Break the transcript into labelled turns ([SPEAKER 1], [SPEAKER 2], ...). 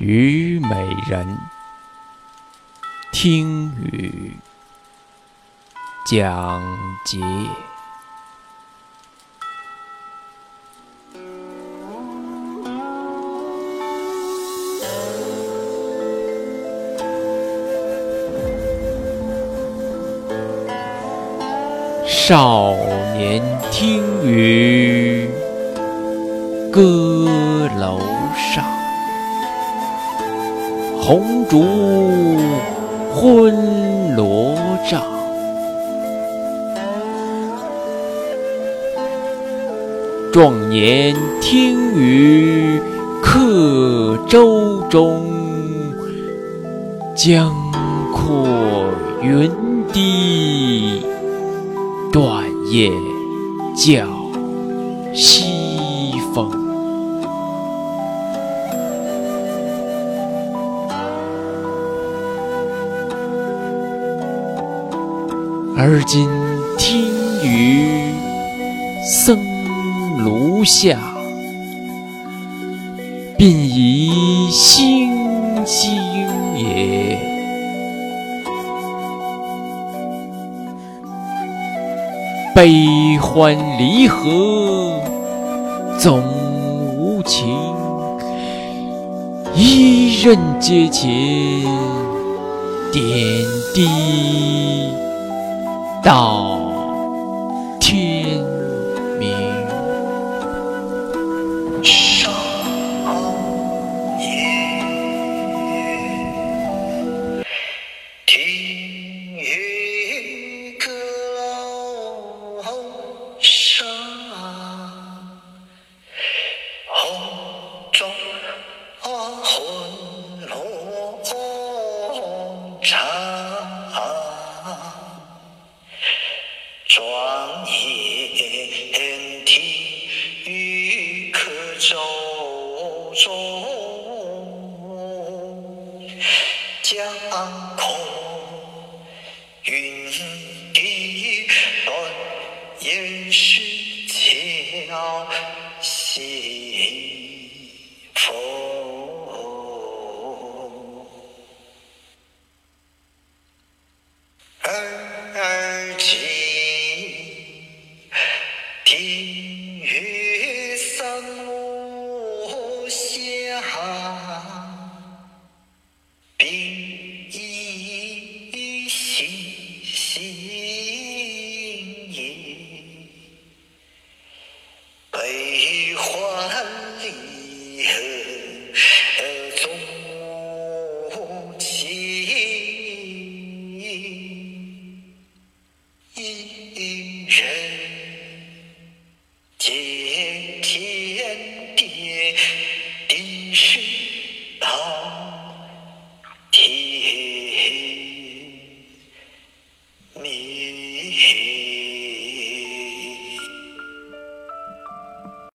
[SPEAKER 1] 虞美人，听雨讲节。少年听雨歌楼上，红烛昏罗帐。壮年听雨客舟中，江阔云低。断雁叫西而今听雨僧庐下，鬓已星星也。悲欢离合总无情，一任阶前点滴到天明。
[SPEAKER 2] 少年听雨歌楼上，红烛昏罗帐。壮年听雨客舟中，江空云低断雁时叫西月上落下比翼双欢离合总情人 Jesus.